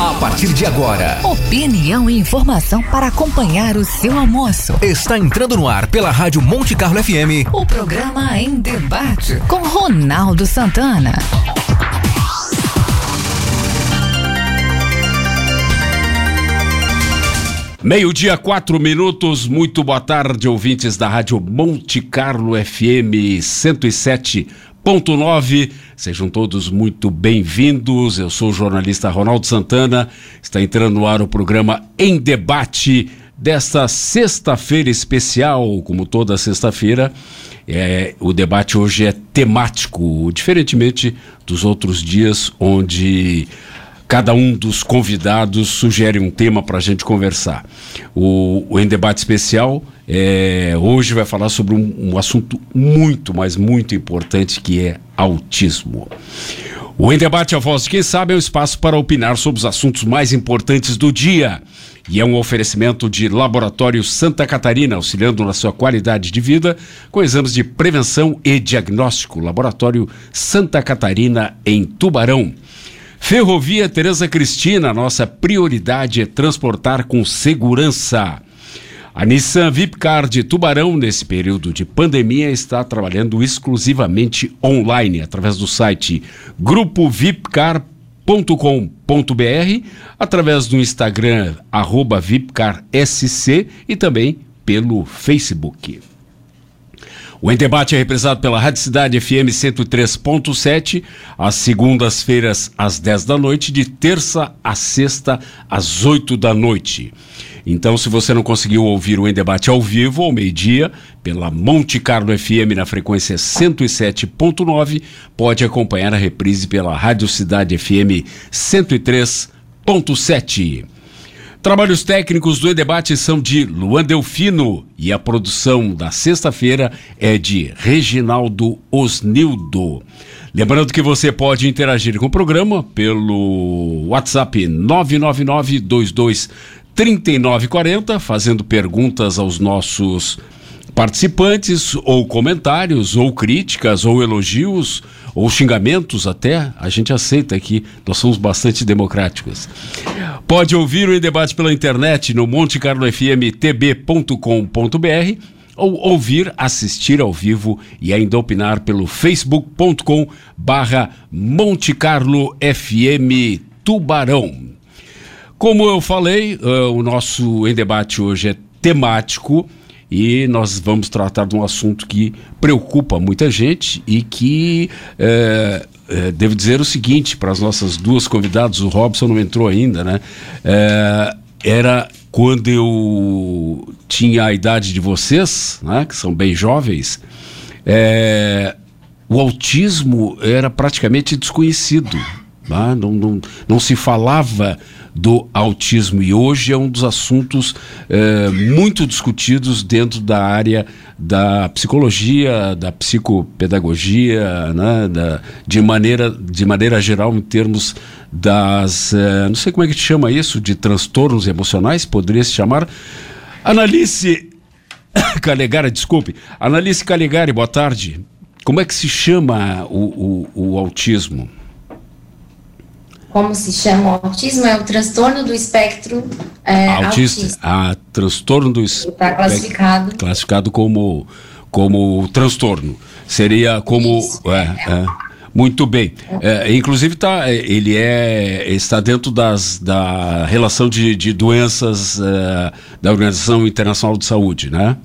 A partir de agora, opinião e informação para acompanhar o seu almoço. Está entrando no ar pela Rádio Monte Carlo FM. O programa Em Debate com Ronaldo Santana. Meio-dia, quatro minutos. Muito boa tarde, ouvintes da Rádio Monte Carlo FM 107.9. Sejam todos muito bem-vindos. Eu sou o jornalista Ronaldo Santana. Está entrando no ar o programa Em Debate desta sexta-feira especial, como toda sexta-feira. É, o debate hoje é temático, diferentemente dos outros dias, onde Cada um dos convidados sugere um tema para a gente conversar. O, o Em Debate Especial é, hoje vai falar sobre um, um assunto muito, mas muito importante que é autismo. O Em Debate a Voz de Quem Sabe é um espaço para opinar sobre os assuntos mais importantes do dia. E é um oferecimento de Laboratório Santa Catarina, auxiliando na sua qualidade de vida com exames de prevenção e diagnóstico. Laboratório Santa Catarina, em Tubarão. Ferrovia Tereza Cristina, nossa prioridade é transportar com segurança. A Nissan Vipcar de Tubarão, nesse período de pandemia, está trabalhando exclusivamente online, através do site grupovipcar.com.br, através do Instagram, arroba VipcarSC e também pelo Facebook. O Em Debate é representado pela Rádio Cidade FM 103.7, às segundas-feiras, às 10 da noite, de terça a sexta, às 8 da noite. Então, se você não conseguiu ouvir o Em Debate ao vivo, ao meio-dia, pela Monte Carlo FM na frequência 107.9, pode acompanhar a reprise pela Rádio Cidade FM 103.7. Trabalhos técnicos do E-Debate são de Luan Delfino e a produção da sexta-feira é de Reginaldo Osnildo. Lembrando que você pode interagir com o programa pelo WhatsApp 999 22 3940, fazendo perguntas aos nossos participantes, ou comentários, ou críticas, ou elogios, ou xingamentos até, a gente aceita aqui, nós somos bastante democráticos. Pode ouvir o debate pela internet no montecarlofmtb.com.br ou ouvir, assistir ao vivo e ainda opinar pelo facebook.com barra Monte Carlo FM Tubarão. Como eu falei, uh, o nosso em debate hoje é temático e nós vamos tratar de um assunto que preocupa muita gente e que é, é, devo dizer o seguinte para as nossas duas convidadas, o Robson não entrou ainda, né? É, era quando eu tinha a idade de vocês, né, que são bem jovens, é, o autismo era praticamente desconhecido. Né? Não, não, não se falava do autismo e hoje é um dos assuntos é, muito discutidos dentro da área da psicologia, da psicopedagogia, né, da, de, maneira, de maneira geral em termos das, é, não sei como é que chama isso, de transtornos emocionais, poderia se chamar. Analice Calegari, desculpe, Analice Calegari, boa tarde. Como é que se chama o, o, o autismo? Como se chama o autismo, é o transtorno do espectro é, autista. autista. Ah, transtorno do espectro. Está classificado. Classificado como, como transtorno. Seria como. É, é. Muito bem. É, inclusive tá, ele é, está dentro das, da relação de, de doenças é, da Organização Internacional de Saúde, né?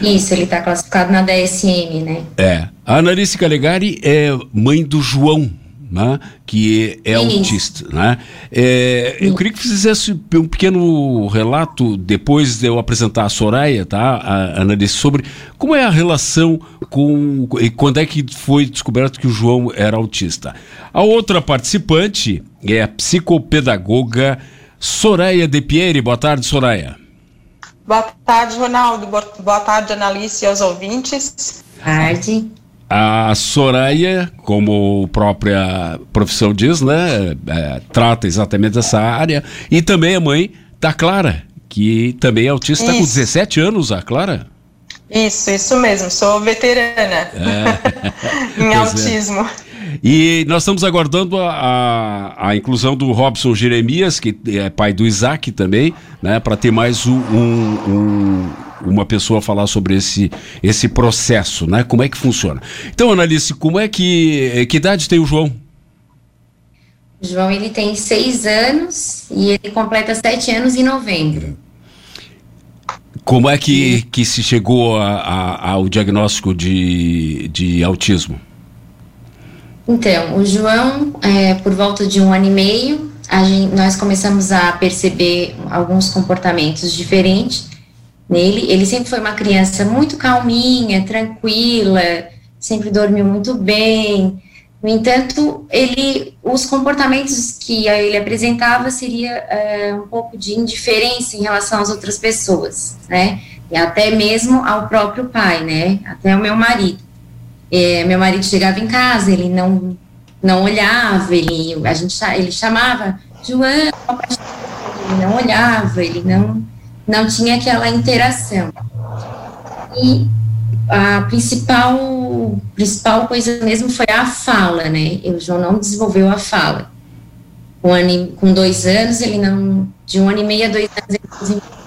Isso, ele está classificado na DSM, né? É. A Analice Calegari é mãe do João, né, que é autista. Né? É, eu queria que fizesse um pequeno relato, depois de eu apresentar a Soraya, tá, a Analice, sobre como é a relação com. e quando é que foi descoberto que o João era autista. A outra participante é a psicopedagoga Soraya De Pieri. Boa tarde, Soraya. Boa tarde, Ronaldo. Boa tarde, Analice e aos ouvintes. Tarde. A Soraya, como a própria profissão diz, né, é, trata exatamente dessa área. E também a mãe da Clara, que também é autista, está com 17 anos, a Clara. Isso, isso mesmo, sou veterana é. em pois é. E nós estamos aguardando a, a, a, inclusão do Robson Jeremias, que é pai do Isaac também, né, para ter mais um, um, uma pessoa falar sobre esse, esse processo, né? Como é que funciona. Então, Analice, como é que. Que idade tem o João? O João ele tem seis anos e ele completa sete anos em novembro. Como é que, que se chegou a, ao diagnóstico de, de autismo? Então, o João, é, por volta de um ano e meio, gente, nós começamos a perceber alguns comportamentos diferentes nele. Ele sempre foi uma criança muito calminha, tranquila, sempre dormiu muito bem. No entanto, ele, os comportamentos que ele apresentava seria uh, um pouco de indiferença em relação às outras pessoas, né? E até mesmo ao próprio pai, né? Até o meu marido. É, meu marido chegava em casa, ele não não olhava, ele a gente ele chamava João, ele não olhava, ele não não tinha aquela interação. E a principal, principal coisa mesmo foi a fala, né? O João não desenvolveu a fala. Ano, com dois anos, ele não. De um ano e meio a dois anos, ele desenvolveu.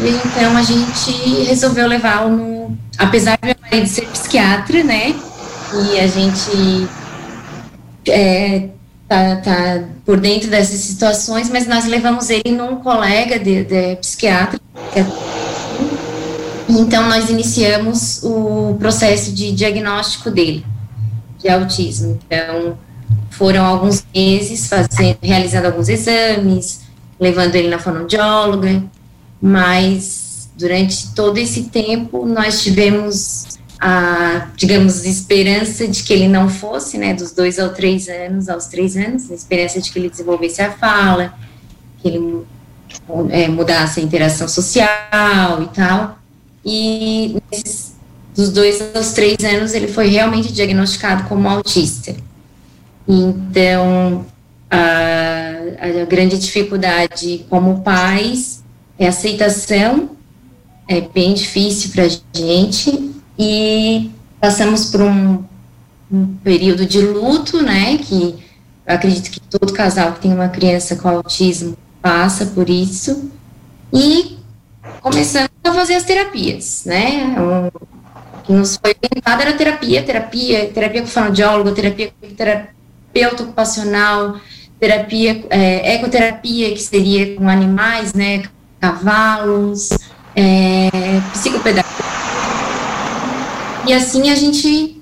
E então a gente resolveu levá-lo no. Apesar de meu marido ser psiquiatra, né? E a gente é, tá, tá por dentro dessas situações, mas nós levamos ele num colega de, de psiquiatra. É, então nós iniciamos o processo de diagnóstico dele de autismo. Então foram alguns meses fazendo, realizando alguns exames, levando ele na fonoaudióloga, mas durante todo esse tempo nós tivemos a, digamos, esperança de que ele não fosse, né, dos dois ao três anos, aos três anos, a esperança de que ele desenvolvesse a fala, que ele é, mudasse a interação social e tal. E nesses, dos dois aos três anos ele foi realmente diagnosticado como autista. Então, a, a grande dificuldade como pais é aceitação, é bem difícil para a gente, e passamos por um, um período de luto, né, que acredito que todo casal que tem uma criança com autismo passa por isso, e começamos a fazer as terapias, né, o que nos foi orientado era terapia, terapia, terapia com fonoaudiólogo, terapia com terapeuta ocupacional, terapia, é, ecoterapia, que seria com animais, né, cavalos, é, psicopedagogia, e assim a gente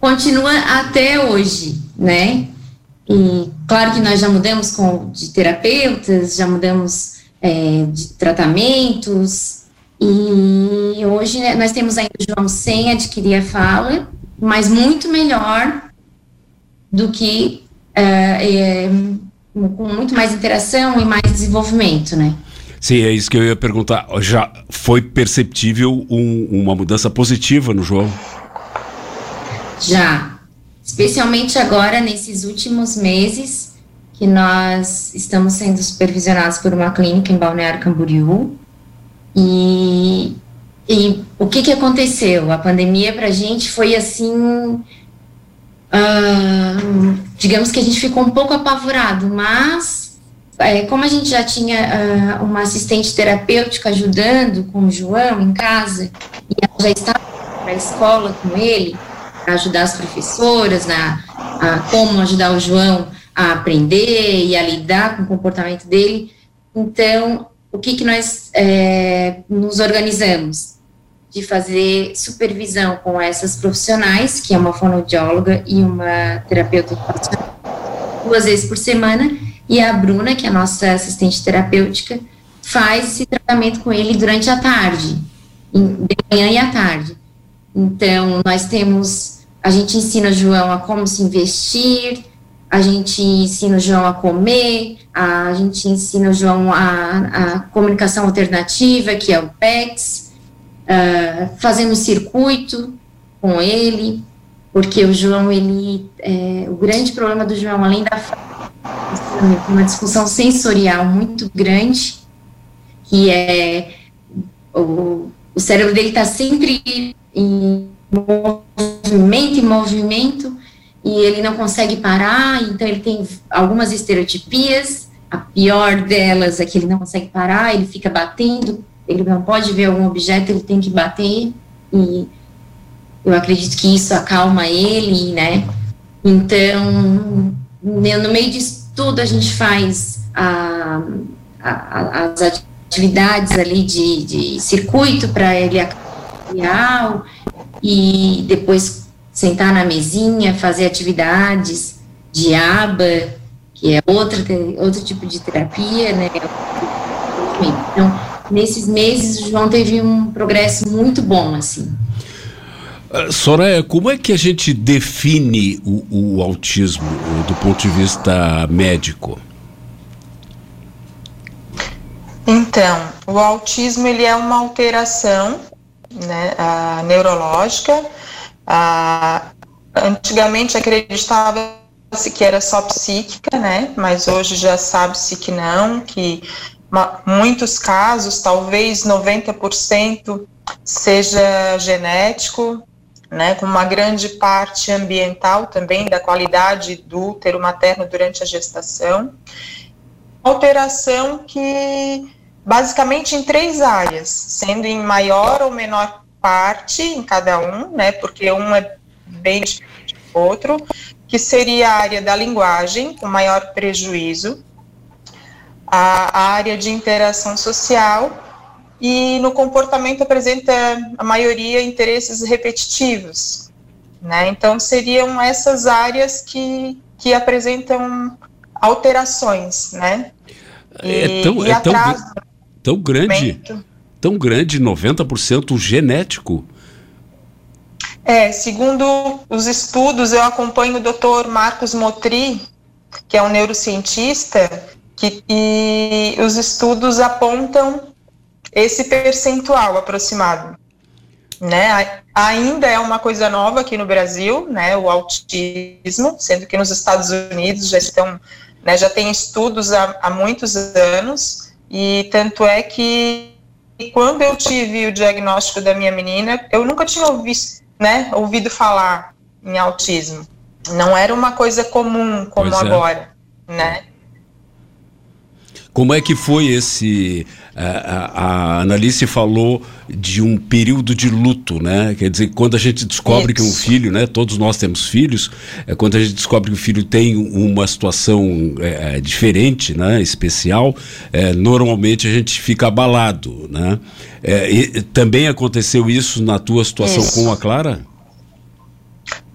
continua até hoje, né? E claro que nós já mudamos com, de terapeutas, já mudamos é, de tratamentos, e hoje né, nós temos ainda o João sem adquirir a fala, mas muito melhor do que é, é, com muito mais interação e mais desenvolvimento, né? Sim, é isso que eu ia perguntar. Já foi perceptível um, uma mudança positiva no João? Já. Especialmente agora, nesses últimos meses, que nós estamos sendo supervisionados por uma clínica em Balneário Camboriú. E, e o que, que aconteceu? A pandemia para a gente foi assim. Uh, digamos que a gente ficou um pouco apavorado, mas é, como a gente já tinha uh, uma assistente terapêutica ajudando com o João em casa, e ela já estava na escola com ele, para ajudar as professoras na a como ajudar o João a aprender e a lidar com o comportamento dele. Então, o que, que nós é, nos organizamos? De fazer supervisão com essas profissionais, que é uma fonoaudióloga e uma terapeuta duas vezes por semana, e a Bruna, que é a nossa assistente terapêutica, faz esse tratamento com ele durante a tarde, de manhã e à tarde. Então, nós temos, a gente ensina o João a como se investir, a gente ensina o João a comer, a gente ensina o João a, a comunicação alternativa, que é o PEX, uh, fazendo circuito com ele, porque o João, ele, é, o grande problema do João, além da uma discussão sensorial muito grande, que é o, o cérebro dele está sempre em movimento e movimento, e ele não consegue parar, então ele tem algumas estereotipias. A pior delas é que ele não consegue parar, ele fica batendo, ele não pode ver algum objeto, ele tem que bater, e eu acredito que isso acalma ele, né? Então, no meio disso tudo, a gente faz a, a, as atividades ali de, de circuito para ele acalmar e depois sentar na mesinha, fazer atividades de aba, que é outra, outro tipo de terapia, né? Então, nesses meses, o João teve um progresso muito bom, assim. Uh, Soraya, como é que a gente define o, o autismo do ponto de vista médico? Então, o autismo ele é uma alteração né, uh, neurológica ah, antigamente acreditava-se que era só psíquica, né? Mas hoje já sabe-se que não, que muitos casos, talvez 90%, seja genético, né, com uma grande parte ambiental também da qualidade do útero materno durante a gestação. Alteração que basicamente em três áreas, sendo em maior ou menor parte em cada um, né, porque um é bem diferente do outro, que seria a área da linguagem, com maior prejuízo, a, a área de interação social, e no comportamento apresenta a maioria interesses repetitivos, né, então seriam essas áreas que, que apresentam alterações, né, e, é tão, é tão, tão grande tão grande, 90% genético. É, segundo os estudos, eu acompanho o Dr. Marcos Motri, que é um neurocientista, que, e os estudos apontam esse percentual aproximado. Né? Ainda é uma coisa nova aqui no Brasil, né, o autismo, sendo que nos Estados Unidos já estão, né, já tem estudos há, há muitos anos, e tanto é que quando eu tive o diagnóstico da minha menina, eu nunca tinha ouvido, né, ouvido falar em autismo. Não era uma coisa comum como é. agora, né? Como é que foi esse. A, a, a Analice falou de um período de luto, né? Quer dizer, quando a gente descobre Isso. que um filho, né? Todos nós temos filhos, é quando a gente descobre que o filho tem uma situação é, é diferente, né? Especial, é, normalmente a gente fica abalado, né? É, também aconteceu isso na tua situação isso. com a Clara?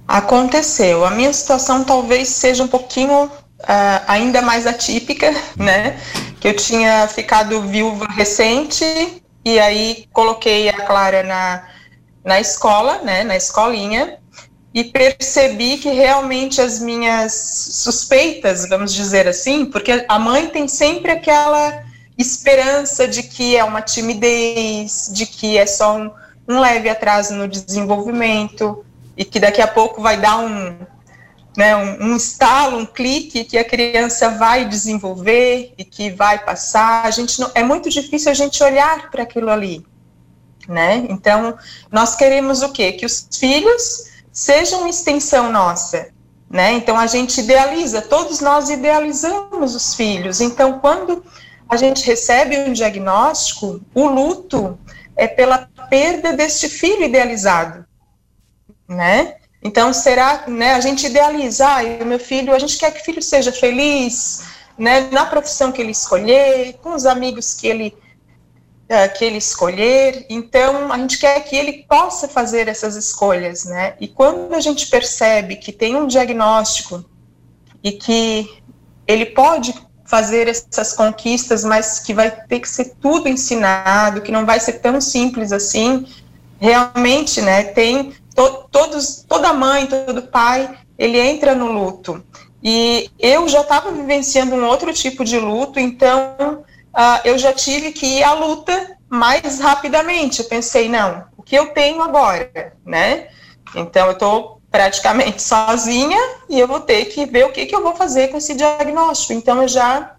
Aconteceu. A minha situação talvez seja um pouquinho Uh, ainda mais atípica, né? Que eu tinha ficado viúva recente e aí coloquei a Clara na, na escola, né? Na escolinha e percebi que realmente as minhas suspeitas, vamos dizer assim, porque a mãe tem sempre aquela esperança de que é uma timidez, de que é só um, um leve atraso no desenvolvimento e que daqui a pouco vai dar um né, um, um estalo, um clique que a criança vai desenvolver e que vai passar. A gente não, é muito difícil a gente olhar para aquilo ali, né? Então, nós queremos o quê? Que os filhos sejam extensão nossa, né? Então a gente idealiza, todos nós idealizamos os filhos. Então, quando a gente recebe um diagnóstico, o luto é pela perda deste filho idealizado, né? Então, será, né, a gente idealiza, ah, o meu filho, a gente quer que o filho seja feliz, né, na profissão que ele escolher, com os amigos que ele, uh, que ele escolher, então a gente quer que ele possa fazer essas escolhas, né, e quando a gente percebe que tem um diagnóstico e que ele pode fazer essas conquistas, mas que vai ter que ser tudo ensinado, que não vai ser tão simples assim, realmente, né, tem to, todos, toda mãe, todo pai, ele entra no luto. E eu já estava vivenciando um outro tipo de luto, então uh, eu já tive que ir à luta mais rapidamente. Eu pensei, não, o que eu tenho agora, né? Então eu estou praticamente sozinha e eu vou ter que ver o que, que eu vou fazer com esse diagnóstico. Então eu já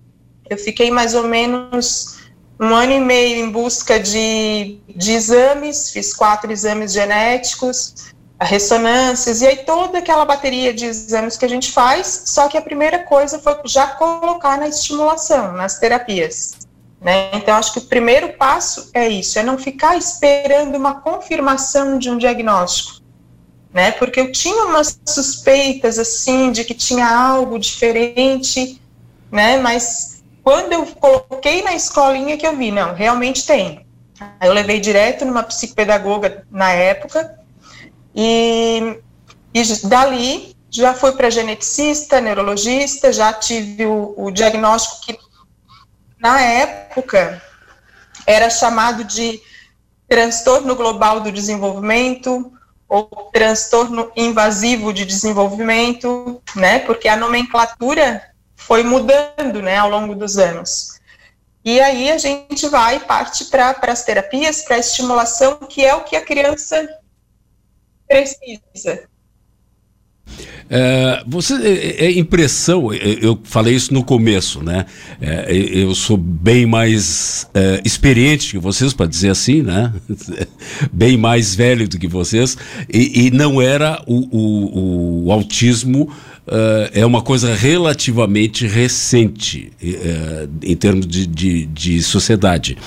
eu fiquei mais ou menos um ano e meio em busca de, de exames, fiz quatro exames genéticos, ressonâncias, e aí toda aquela bateria de exames que a gente faz, só que a primeira coisa foi já colocar na estimulação, nas terapias. Né? Então, acho que o primeiro passo é isso, é não ficar esperando uma confirmação de um diagnóstico, né? Porque eu tinha umas suspeitas, assim, de que tinha algo diferente, né? Mas quando eu coloquei na escolinha que eu vi, não, realmente tem. Aí eu levei direto numa psicopedagoga na época, e, e dali já fui para geneticista, neurologista, já tive o, o diagnóstico que na época era chamado de transtorno global do desenvolvimento ou transtorno invasivo de desenvolvimento, né? Porque a nomenclatura foi mudando, né, ao longo dos anos. E aí a gente vai parte para as terapias, para a estimulação, que é o que a criança precisa. É, você é, é impressão, eu falei isso no começo, né? É, eu sou bem mais é, experiente que vocês, para dizer assim, né? bem mais velho do que vocês, e, e não era o, o, o autismo. Uh, é uma coisa relativamente recente uh, em termos de, de, de sociedade.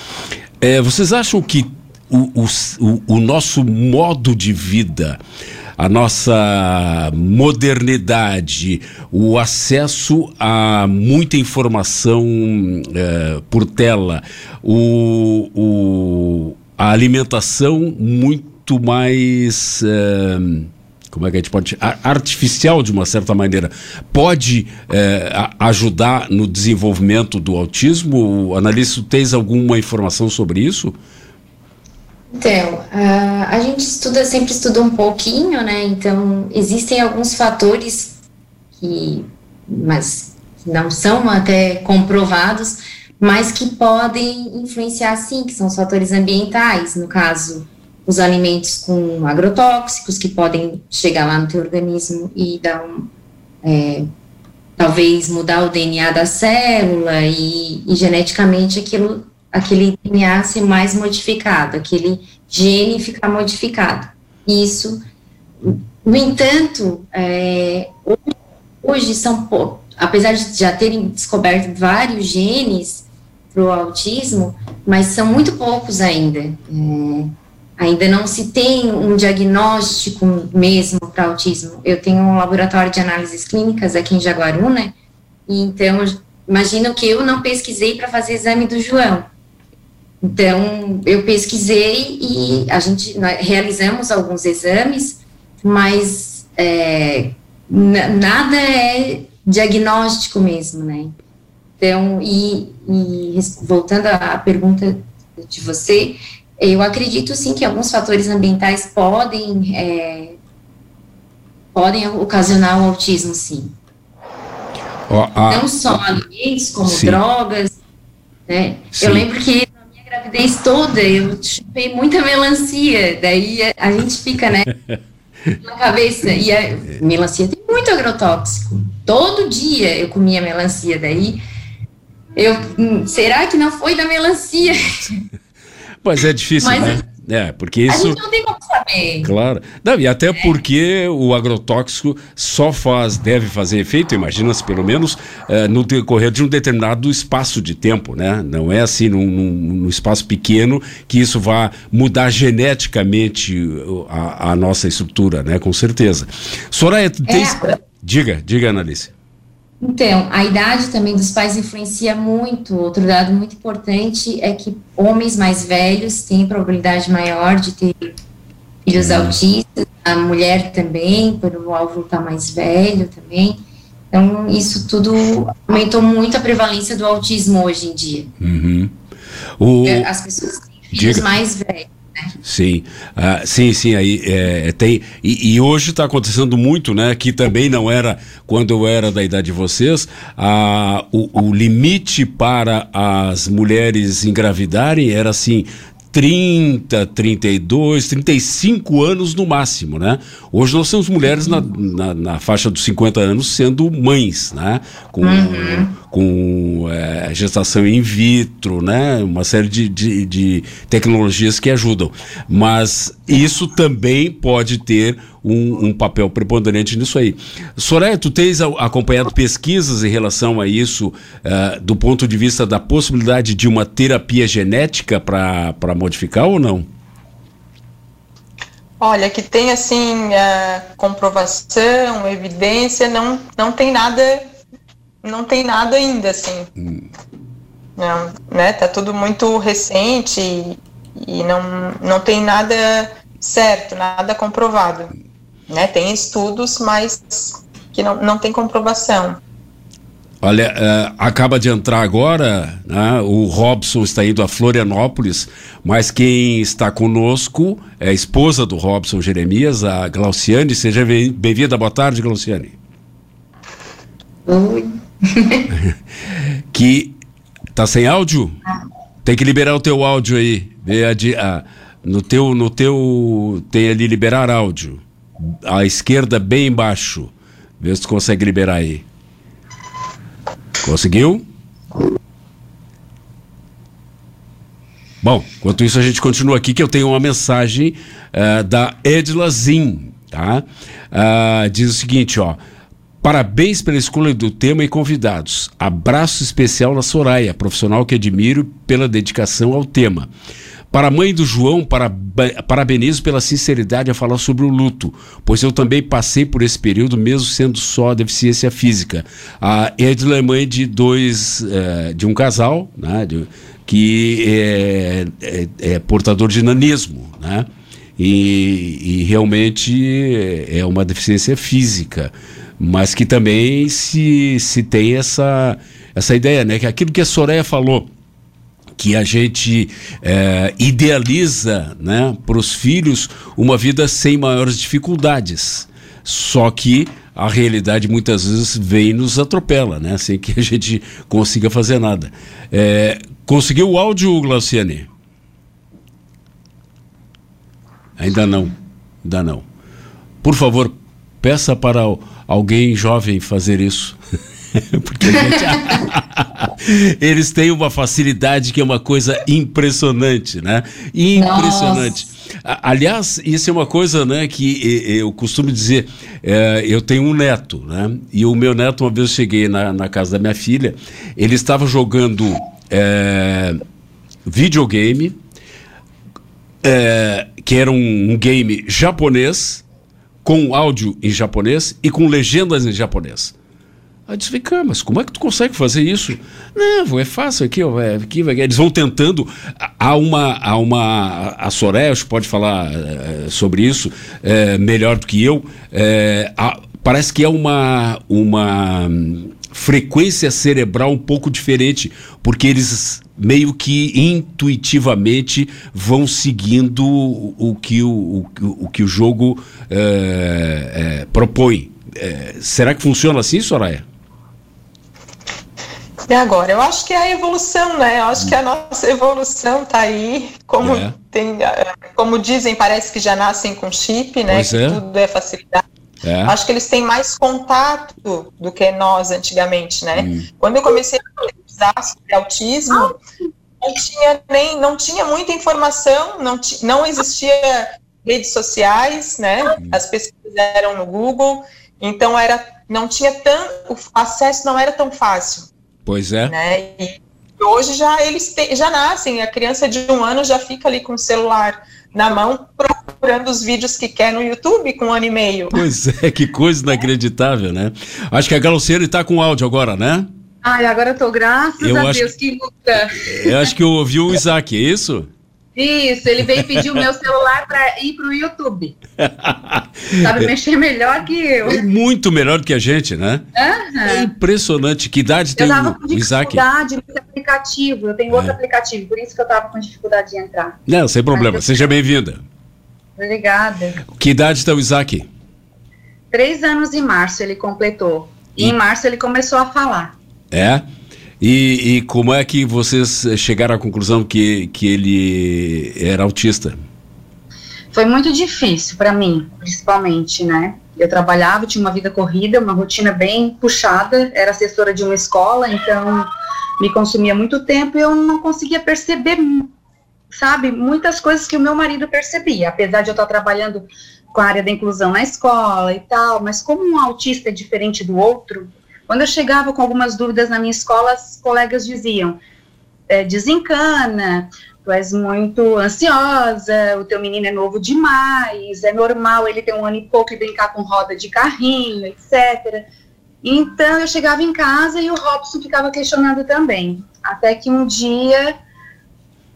Uh, vocês acham que o, o, o nosso modo de vida, a nossa modernidade, o acesso a muita informação é, por tela, o, a alimentação muito mais. Como é que a gente pode artificial de uma certa maneira pode é, ajudar no desenvolvimento do autismo? Analista, tens alguma informação sobre isso? Então, a, a gente estuda, sempre estuda um pouquinho, né? Então, existem alguns fatores que, mas não são até comprovados, mas que podem influenciar sim, que são os fatores ambientais, no caso, os alimentos com agrotóxicos que podem chegar lá no teu organismo e dar um, é, talvez mudar o DNA da célula e, e geneticamente aquilo aquele DNA ser mais modificado, aquele gene ficar modificado. Isso, no entanto, é, hoje são, apesar de já terem descoberto vários genes para o autismo, mas são muito poucos ainda. É, ainda não se tem um diagnóstico mesmo para autismo. Eu tenho um laboratório de análises clínicas aqui em Jaguaruna, e então imagino que eu não pesquisei para fazer exame do João. Então, eu pesquisei e a gente realizamos alguns exames, mas é, nada é diagnóstico mesmo, né? Então, e, e voltando à pergunta de você, eu acredito sim que alguns fatores ambientais podem é, podem ocasionar o autismo, sim. Oh, ah, Não só alimentos, como sim. drogas, né? Sim. Eu lembro que gravidez toda eu chupei muita melancia, daí a, gente fica, né, na cabeça. E a melancia tem muito agrotóxico. Todo dia eu comia melancia, daí eu, hum, será que não foi da melancia? Mas é difícil, Mas, né? É, porque isso. A gente não tem como saber. Claro. Não, e até é. porque o agrotóxico só faz, deve fazer efeito, imagina-se pelo menos, é, no decorrer de um determinado espaço de tempo, né? Não é assim num, num, num espaço pequeno que isso vá mudar geneticamente a, a, nossa estrutura, né? Com certeza. Soraya, tem... É. Diga, diga, Analice. Então, a idade também dos pais influencia muito. Outro dado muito importante é que homens mais velhos têm probabilidade maior de ter filhos uhum. autistas, a mulher também, por o óvulo estar tá mais velho também. Então, isso tudo aumentou muito a prevalência do autismo hoje em dia. Uhum. O... As pessoas têm filhos Diga. mais velhos. Sim, ah, sim, sim, aí é, tem, e, e hoje está acontecendo muito, né, que também não era, quando eu era da idade de vocês, ah, o, o limite para as mulheres engravidarem era assim, 30, 32, 35 anos no máximo, né? Hoje nós temos mulheres na, na, na, faixa dos 50 anos sendo mães, né? Com, uhum. Com é, gestação in vitro, né? Uma série de, de, de, tecnologias que ajudam. Mas isso também pode ter um, um papel preponderante nisso aí. Soraya, tu tens acompanhado pesquisas em relação a isso uh, do ponto de vista da possibilidade de uma terapia genética para modificar ou não? Olha, que tem assim uh, comprovação, evidência, não, não tem nada não tem nada ainda, assim. Hum. Não, né? Tá tudo muito recente e, e, não, não tem nada certo, nada comprovado. Né? Tem estudos, mas que não, não tem comprovação. Olha, uh, acaba de entrar agora, né? o Robson está indo a Florianópolis, mas quem está conosco é a esposa do Robson Jeremias, a Glauciane. Seja bem-vinda. Boa tarde, Glauciane. Oi. que tá sem áudio? Tem que liberar o teu áudio aí. A, no teu no teu tem ali liberar áudio. À esquerda bem embaixo. Vê se tu consegue liberar aí. Conseguiu? Bom, enquanto isso a gente continua aqui que eu tenho uma mensagem uh, da Edla Zin, tá? Uh, diz o seguinte, ó. Parabéns pela escolha do tema e convidados. Abraço especial na Soraya, profissional que admiro pela dedicação ao tema. Para a mãe do João, parabenizo pela sinceridade a falar sobre o luto, pois eu também passei por esse período, mesmo sendo só deficiência física. A Edla é mãe de dois, é, de um casal, né, que é, é, é, portador de nanismo, né, e, e realmente é uma deficiência física mas que também se, se tem essa, essa ideia, né? Que aquilo que a Soraya falou, que a gente é, idealiza né, para os filhos uma vida sem maiores dificuldades. Só que a realidade muitas vezes vem e nos atropela, né? Sem que a gente consiga fazer nada. É, conseguiu o áudio, Glauciane? Ainda não. Ainda não. Por favor, peça para o alguém jovem fazer isso. Porque gente... eles têm uma facilidade que é uma coisa impressionante, né? Impressionante. Nossa. Aliás, isso é uma coisa, né, que eu costumo dizer. É, eu tenho um neto, né? E o meu neto, uma vez eu cheguei na, na casa da minha filha, ele estava jogando é, videogame, é, que era um, um game japonês com áudio em japonês e com legendas em japonês. Aí eu disse, cá, mas como é que tu consegue fazer isso? Não, é fácil aqui, é, aqui eles vão tentando. Há uma. Há uma a Soraya pode falar é, sobre isso é, melhor do que eu. É, há, parece que é uma. uma frequência cerebral um pouco diferente, porque eles meio que intuitivamente vão seguindo o, que, o, o, o, que o jogo é, é, propõe. É, será que funciona assim, Soraya? E agora, eu acho que é a evolução, né? Eu acho que a nossa evolução está aí, como é. tem, como dizem, parece que já nascem com chip, né? Pois que tudo é facilidade é. Acho que eles têm mais contato do que nós antigamente, né? Hum. Quando eu comecei a pesquisar sobre autismo, não tinha nem não tinha muita informação, não, não existia redes sociais, né? Hum. As pesquisas eram no Google, então era não tinha tão o acesso não era tão fácil. Pois é. Né? E hoje já eles te, já nascem, a criança de um ano já fica ali com o celular na mão procurando os vídeos que quer no YouTube com um ano e meio. Pois é, que coisa inacreditável, né? Acho que a Galoceiro está com áudio agora, né? Ai, agora eu tô, graças eu a Deus, que, que luta. Eu acho que eu ouvi o Isaac, é isso? Isso, ele veio pedir o meu celular para ir para o YouTube. Sabe mexer melhor que eu. É muito melhor do que a gente, né? Uhum. É impressionante. Que idade tem eu o Isaac? dificuldade nesse aplicativo. Eu tenho é. outro aplicativo, por isso que eu estava com dificuldade de entrar. Não, sem problema. Seja bem-vinda. Obrigada. Que idade está o Isaac? Três anos em março ele completou. E, e em março ele começou a falar. É? E, e, como é que vocês chegaram à conclusão que, que ele era autista? Foi muito difícil para mim, principalmente, né? Eu trabalhava, tinha uma vida corrida, uma rotina bem puxada, era assessora de uma escola, então me consumia muito tempo e eu não conseguia perceber, sabe, muitas coisas que o meu marido percebia, apesar de eu estar trabalhando com a área da inclusão na escola e tal, mas como um autista é diferente do outro, quando eu chegava com algumas dúvidas na minha escola, os colegas diziam, é, desencana, tu és muito ansiosa, o teu menino é novo demais, é normal ele ter um ano e pouco e brincar com roda de carrinho, etc. Então eu chegava em casa e o Robson ficava questionando também. Até que um dia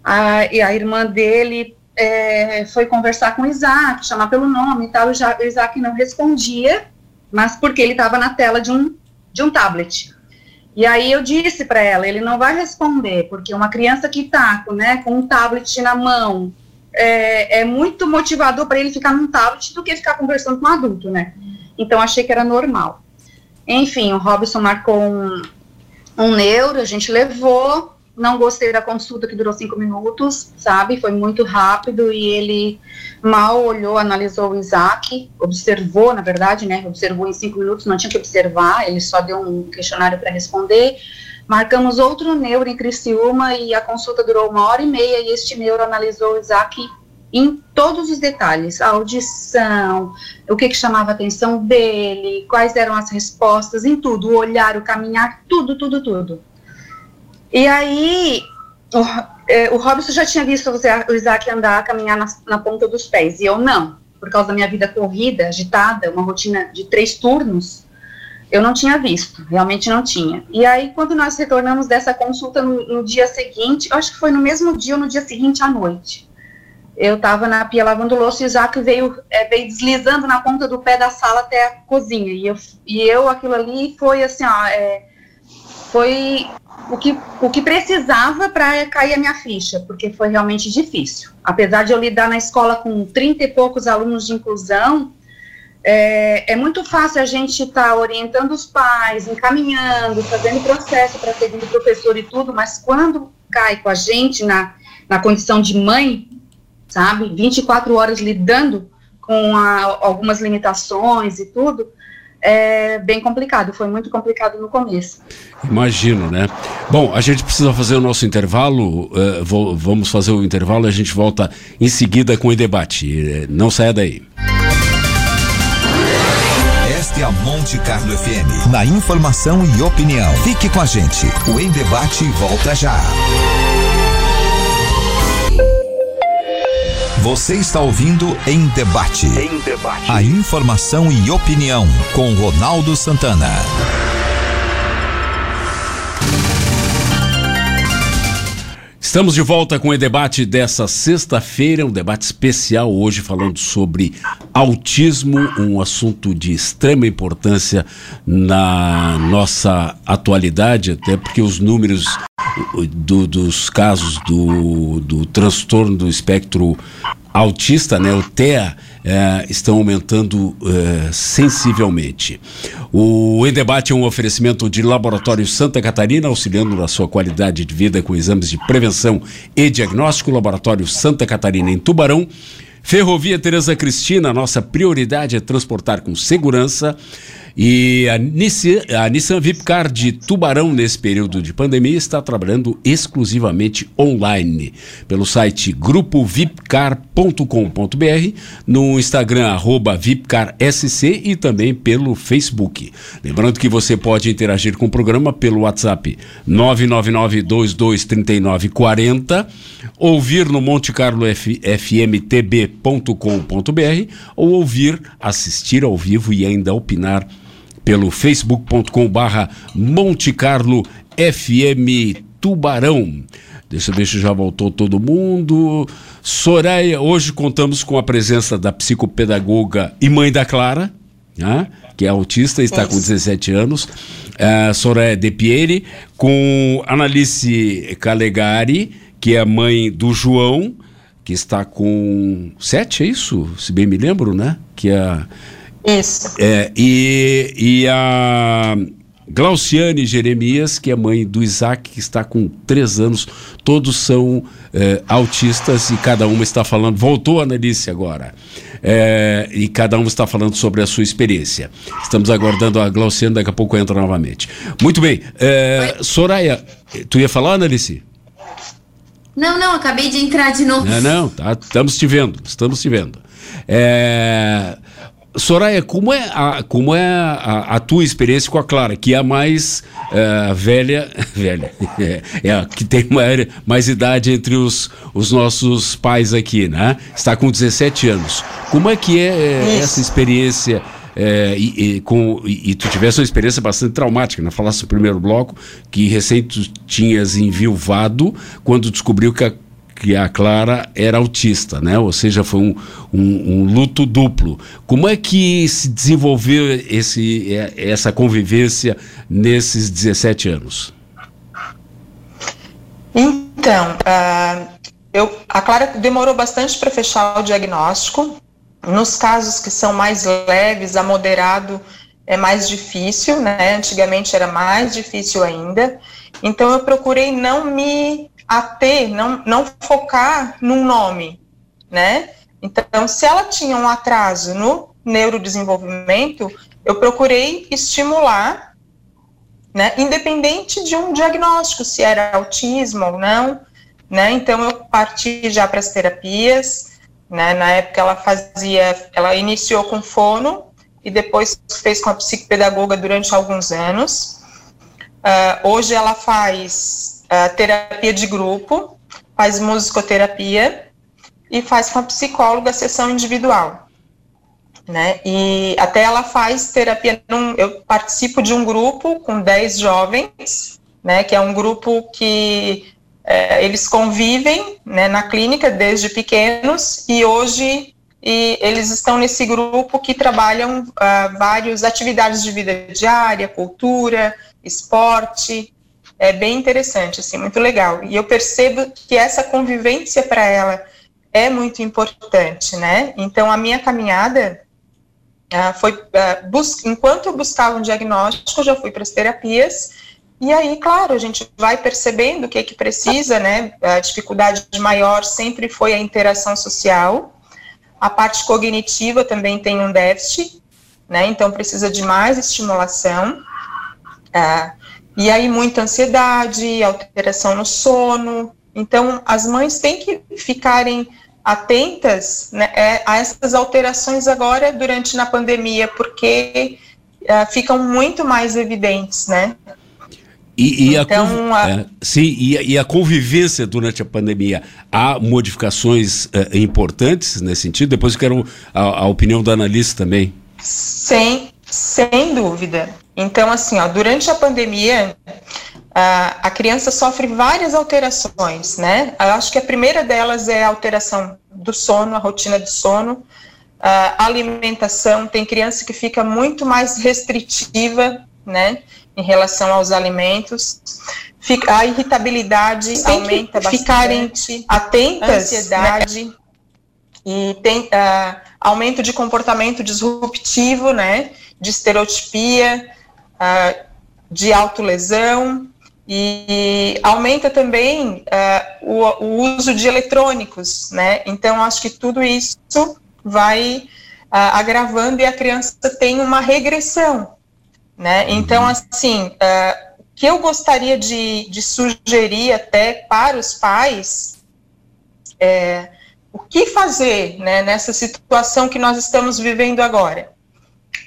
a, a irmã dele é, foi conversar com o Isaac, chamar pelo nome e tal, e já, o Isaac não respondia, mas porque ele estava na tela de um, de um tablet. E aí eu disse para ela, ele não vai responder, porque uma criança que está né, com um tablet na mão é, é muito motivador para ele ficar num tablet do que ficar conversando com um adulto, né? Então achei que era normal. Enfim, o Robson marcou um, um neuro, a gente levou, não gostei da consulta que durou cinco minutos, sabe? Foi muito rápido e ele mal olhou, analisou o Isaac, observou, na verdade, né? Observou em cinco minutos, não tinha que observar, ele só deu um questionário para responder. Marcamos outro neuro em Criciúma e a consulta durou uma hora e meia e este neuro analisou o Isaac em todos os detalhes, a audição, o que, que chamava a atenção dele, quais eram as respostas, em tudo, o olhar, o caminhar, tudo, tudo, tudo. E aí, o, é, o Robson já tinha visto o Isaac andar, caminhar na, na, ponta dos pés, e eu não, por causa da minha vida corrida, agitada, uma rotina de três turnos, eu não tinha visto, realmente não tinha. E aí, quando nós retornamos dessa consulta no, no dia seguinte, acho que foi no mesmo dia ou no dia seguinte à noite, eu estava na pia lavando louça e o Isaac veio, é, veio deslizando na ponta do pé da sala até a cozinha, e eu, e eu aquilo ali foi assim, ó, é, foi o que, o que precisava para cair a minha ficha, porque foi realmente difícil. Apesar de eu lidar na escola com 30 e poucos alunos de inclusão, é, é muito fácil a gente estar tá orientando os pais, encaminhando, fazendo processo para segundo professor e tudo, mas quando cai com a gente na, na condição de mãe, sabe, 24 horas lidando com a, algumas limitações e tudo, é bem complicado, foi muito complicado no começo. Imagino, né? Bom, a gente precisa fazer o nosso intervalo, uh, vou, vamos fazer o intervalo e a gente volta em seguida com o debate. Não saia daí. Esta é a Monte Carlo FM, na informação e opinião. Fique com a gente, o Em Debate volta já. Você está ouvindo Em Debate. Em Debate. A informação e opinião com Ronaldo Santana. Estamos de volta com o debate dessa sexta-feira, um debate especial hoje falando sobre autismo, um assunto de extrema importância na nossa atualidade, até porque os números do, dos casos do, do transtorno do espectro autista, né, o TEA, é, estão aumentando é, sensivelmente. O Em Debate é um oferecimento de Laboratório Santa Catarina, auxiliando na sua qualidade de vida com exames de prevenção e diagnóstico. Laboratório Santa Catarina em Tubarão. Ferrovia Tereza Cristina, nossa prioridade é transportar com segurança. E a Nissan, a Nissan Vipcar de Tubarão, nesse período de pandemia, está trabalhando exclusivamente online, pelo site grupovipcar.com.br, no Instagram, arroba VipcarSC e também pelo Facebook. Lembrando que você pode interagir com o programa pelo WhatsApp 999-223940, ouvir no Monte Carlo FMTB.com.br ou ouvir, assistir ao vivo e ainda opinar pelo facebook.com barra Monte Carlo FM Tubarão. Deixa eu ver se já voltou todo mundo. Soraya, hoje contamos com a presença da psicopedagoga e mãe da Clara, né, que é autista e está com 17 anos. Uh, Soraya De Pieri, com Analice Calegari, que é a mãe do João, que está com 7, é isso? Se bem me lembro, né? Que é a isso. É, e, e a Glauciane Jeremias, que é mãe do Isaac, que está com três anos, todos são é, autistas e cada uma está falando. Voltou a Annelice agora. é, e cada um está falando sobre a sua experiência. Estamos aguardando a Glauciana, daqui a pouco entra novamente. Muito bem. É, Soraya, tu ia falar, Analice? Não, não, acabei de entrar de novo. Não, não, tá, estamos te vendo, estamos te vendo. É, Soraya, como é, a, como é a, a, tua experiência com a Clara, que é a mais uh, velha, velha, é, é, a que tem mais, mais idade entre os, os nossos pais aqui, né? Está com 17 anos. Como é que é, é essa experiência? É, e, e, com, e, e, tu tivesse uma experiência bastante traumática, né? Falasse no primeiro bloco que recém tu tinhas enviuvado quando descobriu que a que a Clara era autista, né? Ou seja, foi um, um, um, luto duplo. Como é que se desenvolveu esse, essa convivência nesses 17 anos? Então, uh, eu, a Clara demorou bastante para fechar o diagnóstico. Nos casos que são mais leves, a moderado é mais difícil, né? Antigamente era mais difícil ainda. Então eu procurei não me a ter, não, não focar num nome, né? Então, se ela tinha um atraso no neurodesenvolvimento, eu procurei estimular, né, independente de um diagnóstico, se era autismo ou não, né? Então, eu parti já para as terapias, né? Na época ela fazia, ela iniciou com fono e depois fez com a psicopedagoga durante alguns anos. Uh, hoje ela faz terapia de grupo, faz musicoterapia e faz com a psicóloga a sessão individual. Né? E até ela faz terapia, num, eu participo de um grupo com 10 jovens, né, que é um grupo que é, eles convivem né, na clínica desde pequenos e hoje e eles estão nesse grupo que trabalham uh, várias atividades de vida diária, cultura, esporte, é bem interessante, assim, muito legal. E eu percebo que essa convivência para ela é muito importante, né? Então, a minha caminhada uh, foi, uh, bus enquanto eu buscava um diagnóstico, eu já fui para as terapias, e aí, claro, a gente vai percebendo o que é que precisa, né? A dificuldade maior sempre foi a interação social, a parte cognitiva também tem um déficit, né? Então, precisa de mais estimulação. Uh, e aí, muita ansiedade, alteração no sono. Então, as mães têm que ficarem atentas né, é, a essas alterações agora durante na pandemia, porque uh, ficam muito mais evidentes, né? E, e então, a, a... É, sim, e, e, a convivência durante a pandemia, há modificações uh, importantes nesse sentido? Depois eu quero a, a opinião do analista também. Sem, sem dúvida. Então, assim, ó, durante a pandemia, a, a criança sofre várias alterações, né? Eu acho que a primeira delas é a alteração do sono, a rotina de sono, a alimentação. Tem criança que fica muito mais restritiva, né, em relação aos alimentos. Fica, a irritabilidade tem aumenta bastante. Ficarem atentas, né? ansiedade. Né? E tem uh, aumento de comportamento disruptivo, né, de estereotipia, uh, de autolesão e aumenta também uh, o, o, uso de eletrônicos, né? Então, acho que tudo isso vai uh, agravando e a criança tem uma regressão, né? Então, uhum. assim, o que eu gostaria de, de sugerir até para os pais é o que fazer né, nessa situação que nós estamos vivendo agora.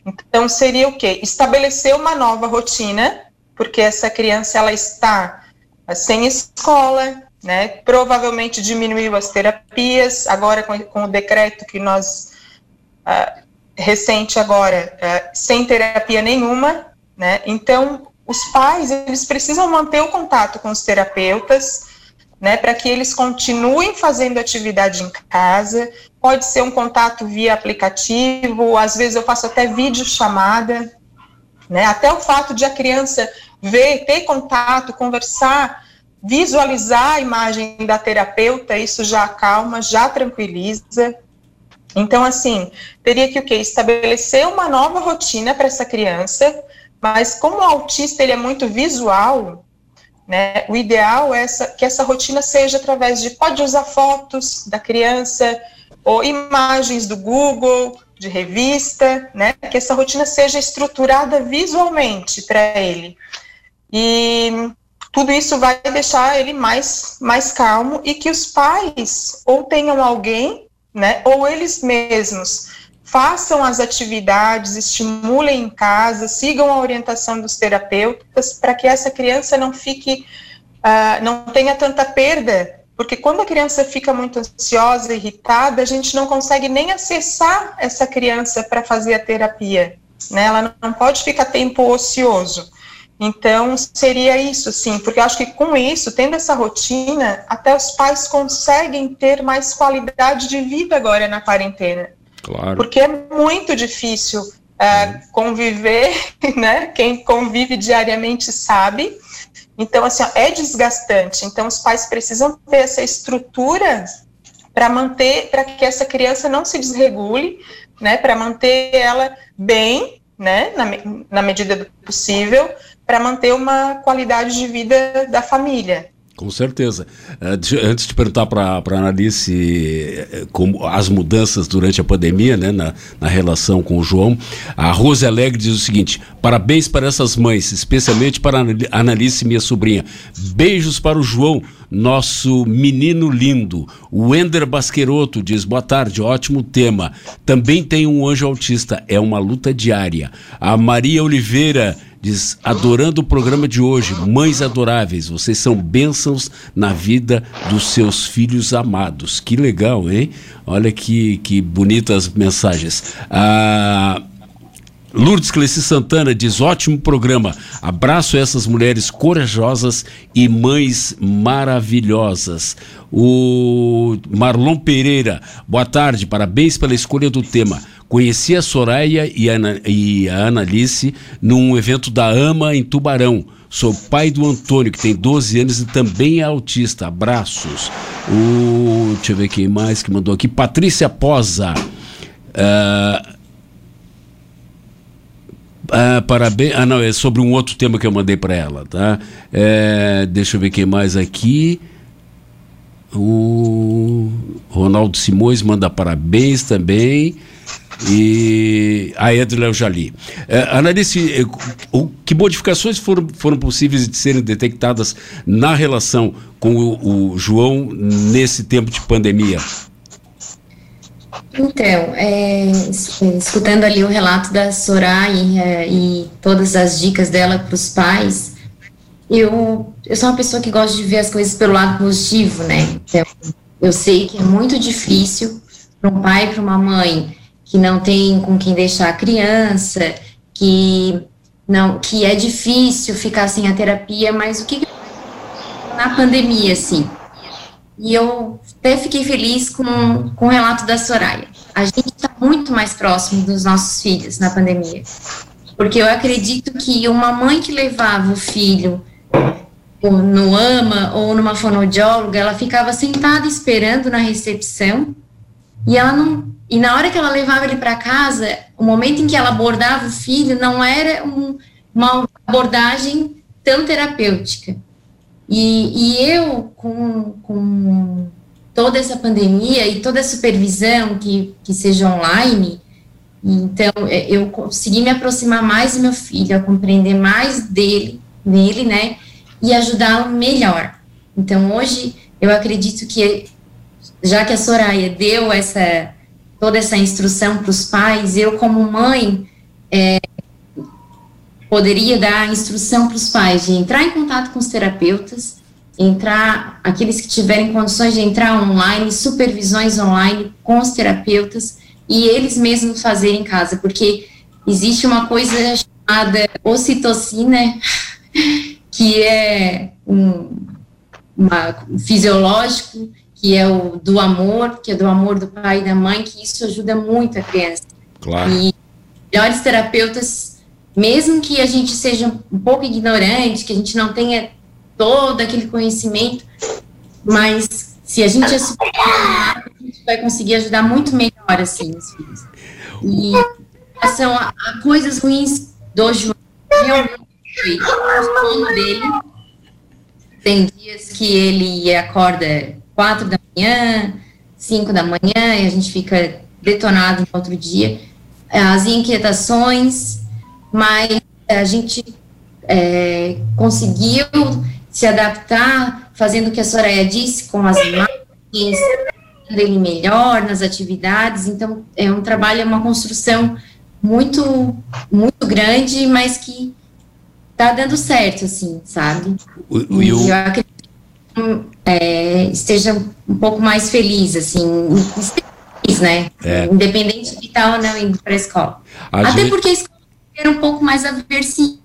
Então, seria o quê? Estabelecer uma nova rotina, porque essa criança ela está sem escola, né? Provavelmente diminuiu as terapias, agora com, com o decreto que nós uh, recente agora, uh, sem terapia nenhuma, né? Então, os pais eles precisam manter o contato com os terapeutas, né, para que eles continuem fazendo atividade em casa. Pode ser um contato via aplicativo, às vezes eu faço até vídeo chamada, né, até o fato de a criança ver, ter contato, conversar, visualizar a imagem da terapeuta, isso já acalma, já tranquiliza. Então, assim, teria que o quê? Estabelecer uma nova rotina para essa criança, mas como o autista ele é muito visual, né? O ideal é essa, que essa rotina seja através de pode usar fotos da criança ou imagens do Google, de revista, né? Que essa rotina seja estruturada visualmente para ele. E tudo isso vai deixar ele mais, mais calmo e que os pais ou tenham alguém, né, ou eles mesmos façam as atividades, estimulem em casa, sigam a orientação dos terapeutas para que essa criança não fique, uh, não tenha tanta perda, porque quando a criança fica muito ansiosa, irritada, a gente não consegue nem acessar essa criança para fazer a terapia, né? Ela não pode ficar tempo ocioso. Então, seria isso, sim, porque eu acho que com isso, tendo essa rotina, até os pais conseguem ter mais qualidade de vida agora na quarentena. Claro. Porque é muito difícil uh, conviver, né? Quem convive diariamente sabe. Então, assim, ó, é desgastante. Então, os pais precisam ter essa estrutura para manter, para que essa criança não se desregule, né? Para manter ela bem, né? Na, na medida do possível, para manter uma qualidade de vida da família. Com certeza. Uh, antes de perguntar para a Analice uh, como as mudanças durante a pandemia, né, na, na, relação com o João, a Rose Alegre diz o seguinte: parabéns para essas mães, especialmente para a Analice, minha sobrinha. Beijos para o João, nosso menino lindo. O Ender Basqueroto diz: boa tarde, ótimo tema. Também tem um anjo autista, é uma luta diária. A Maria Oliveira Diz, adorando o programa de hoje, mães adoráveis, vocês são bênçãos na vida dos seus filhos amados. Que legal, hein? Olha que, que bonitas mensagens. Ah, Lourdes Cleci Santana diz: ótimo programa. Abraço essas mulheres corajosas e mães maravilhosas. O Marlon Pereira, boa tarde, parabéns pela escolha do tema. Conheci a Soraya e a, Ana, e a Analice num evento da AMA em Tubarão. Sou pai do Antônio, que tem 12 anos e também é autista. Abraços. O, deixa eu ver quem mais que mandou aqui. Patrícia Posa. Uh, uh, parabéns. Ah, não, é sobre um outro tema que eu mandei para ela, tá? É, deixa eu ver quem mais aqui. O Ronaldo Simões manda parabéns também. E a Edléo Jali. É, Analice, é, o, que modificações foram, foram possíveis de serem detectadas na relação com o, o João nesse tempo de pandemia? Então, é, escutando ali o relato da Soraya é, e todas as dicas dela para os pais, eu, eu sou uma pessoa que gosta de ver as coisas pelo lado positivo, né? Então, eu sei que é muito difícil para um pai e para uma mãe que não tem com quem deixar a criança, que não, que é difícil ficar sem a terapia, mas o que na pandemia, assim. E eu até fiquei feliz com, com o relato da Soraya. A gente está muito mais próximo dos nossos filhos na pandemia. Porque eu acredito que uma mãe que levava o filho no AMA ou numa fonoaudióloga, ela ficava sentada esperando na recepção e ela não e na hora que ela levava ele para casa, o momento em que ela abordava o filho não era um, uma abordagem tão terapêutica. E, e eu, com, com toda essa pandemia e toda a supervisão que, que seja online, então eu consegui me aproximar mais do meu filho, a compreender mais dele, nele, né, e ajudá-lo melhor. Então hoje eu acredito que, já que a Soraya deu essa toda essa instrução para os pais, eu como mãe é, poderia dar instrução para os pais de entrar em contato com os terapeutas, entrar, aqueles que tiverem condições de entrar online, supervisões online com os terapeutas e eles mesmos fazerem em casa, porque existe uma coisa chamada ocitocina, que é um uma, fisiológico que é o do amor, que é do amor do pai e da mãe, que isso ajuda muito a criança. Claro. E melhores terapeutas, mesmo que a gente seja um pouco ignorante, que a gente não tenha todo aquele conhecimento, mas se a gente super, a gente vai conseguir ajudar muito melhor assim os filhos. E são a, a coisas ruins do João, realmente o sono dele. Tem dias que ele acorda quatro da manhã, 5 da manhã e a gente fica detonado no outro dia. As inquietações, mas a gente é, conseguiu se adaptar, fazendo o que a Soraya disse, com as imagens, ele melhor nas atividades. Então, é um trabalho, é uma construção muito, muito grande, mas que tá dando certo, assim, sabe? O, e eu acredito que é, esteja um pouco mais feliz, assim, feliz, né? É. Independente de estar ou não indo para a escola. Até gente... porque a escola era um pouco mais aversiva.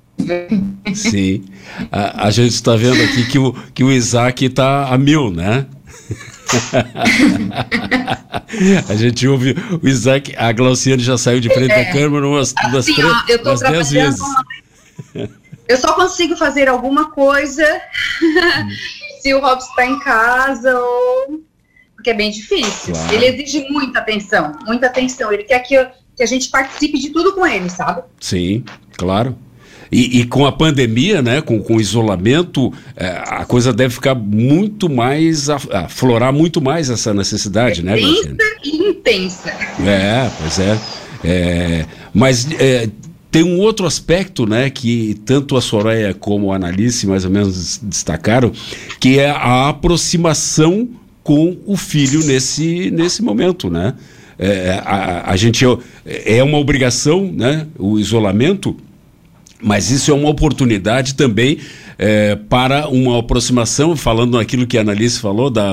Sim. A, a gente está vendo aqui que o, que o Isaac está a mil, né? a gente ouve o Isaac, a Glauciane já saiu de frente é. da câmera umas, umas, assim, três, ó, umas dez vezes. Eu só consigo fazer alguma coisa se o Robson está em casa ou. Porque é bem difícil. Claro. Ele exige muita atenção, muita atenção. Ele quer que, eu, que a gente participe de tudo com ele, sabe? Sim, claro. E, e, com a pandemia, né, com, com o isolamento, é, a coisa deve ficar muito mais, aflorar muito mais essa necessidade, é né, Intensa e intensa. É, pois é. é mas é, tem um outro aspecto, né, que tanto a Soraya como a Analice mais ou menos destacaram, que é a aproximação com o filho nesse, nesse momento, né? É, a, a gente é uma obrigação, né? O isolamento, mas isso é uma oportunidade também é, para uma aproximação, falando naquilo que a Annalise falou, da,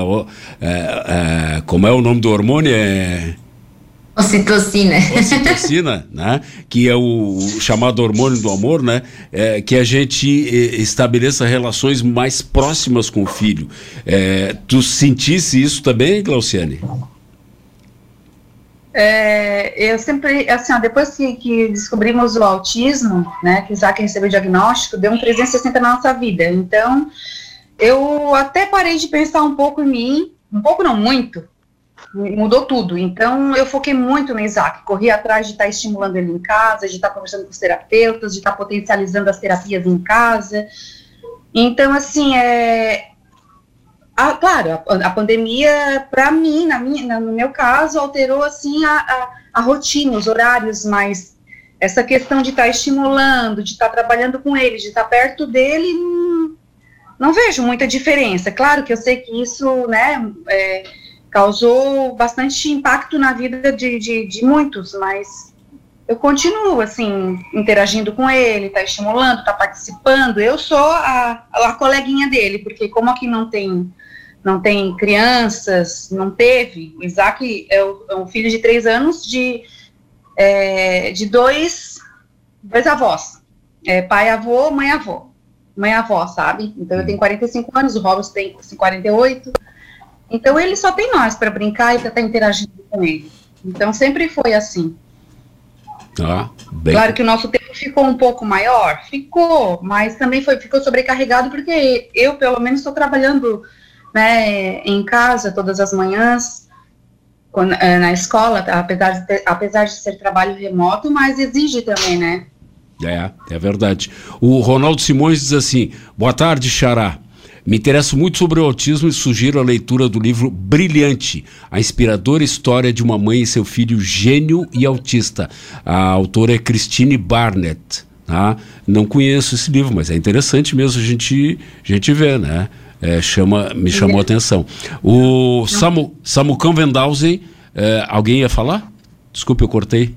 é, é, como é o nome do hormônio? É... Ocitocina. Ocitocina, né? Que é o, chamado hormônio do amor, né? É, que a gente estabeleça relações mais próximas com o filho. É, tu sentisse isso também, Glauciane? É, eu sempre, assim, ó, depois que, que, descobrimos o autismo, né, que Isaac recebeu o diagnóstico, deu um 360 na nossa vida. Então, eu até parei de pensar um pouco em mim, um pouco não muito, mudou tudo. Então, eu foquei muito no Isaac, corri atrás de estar tá estimulando ele em casa, de estar tá conversando com os terapeutas, de estar tá potencializando as terapias em casa. Então, assim, é, ah, claro, a, a pandemia, para mim, na minha, no meu caso, alterou assim a, a, a, rotina, os horários, mas essa questão de estar tá estimulando, de estar tá trabalhando com ele, de estar tá perto dele, não, não, vejo muita diferença. Claro que eu sei que isso, né, é, causou bastante impacto na vida de, de, de muitos, mas eu continuo, assim, interagindo com ele, tá estimulando, tá participando. Eu sou a, a coleguinha dele, porque como aqui não tem não tem crianças, não teve. O Isaac é, o, é um filho de três anos de, é, de dois, dois avós. É, pai avô, mãe avô. Mãe avó, sabe? Então eu tenho 45 anos, o Robson tem 48. Então ele só tem nós para brincar e para estar tá interagindo com ele. Então sempre foi assim. Ah, bem... Claro que o nosso tempo ficou um pouco maior, ficou, mas também foi, ficou sobrecarregado porque eu, pelo menos, estou trabalhando né, em casa todas as manhãs, quando, é, na escola, apesar de, ter, apesar de ser trabalho remoto, mas exige também, né? É, é verdade. O Ronaldo Simões diz assim: boa tarde, Xará. Me interesso muito sobre o autismo e sugiro a leitura do livro Brilhante, a inspiradora história de uma mãe e seu filho gênio e autista. A autora é Christine Barnett. Tá? Não conheço esse livro, mas é interessante mesmo a gente, a gente ver, né? É, chama, me chamou a atenção. O Samu, Samucão Vendausen, é, alguém ia falar? Desculpe, eu cortei.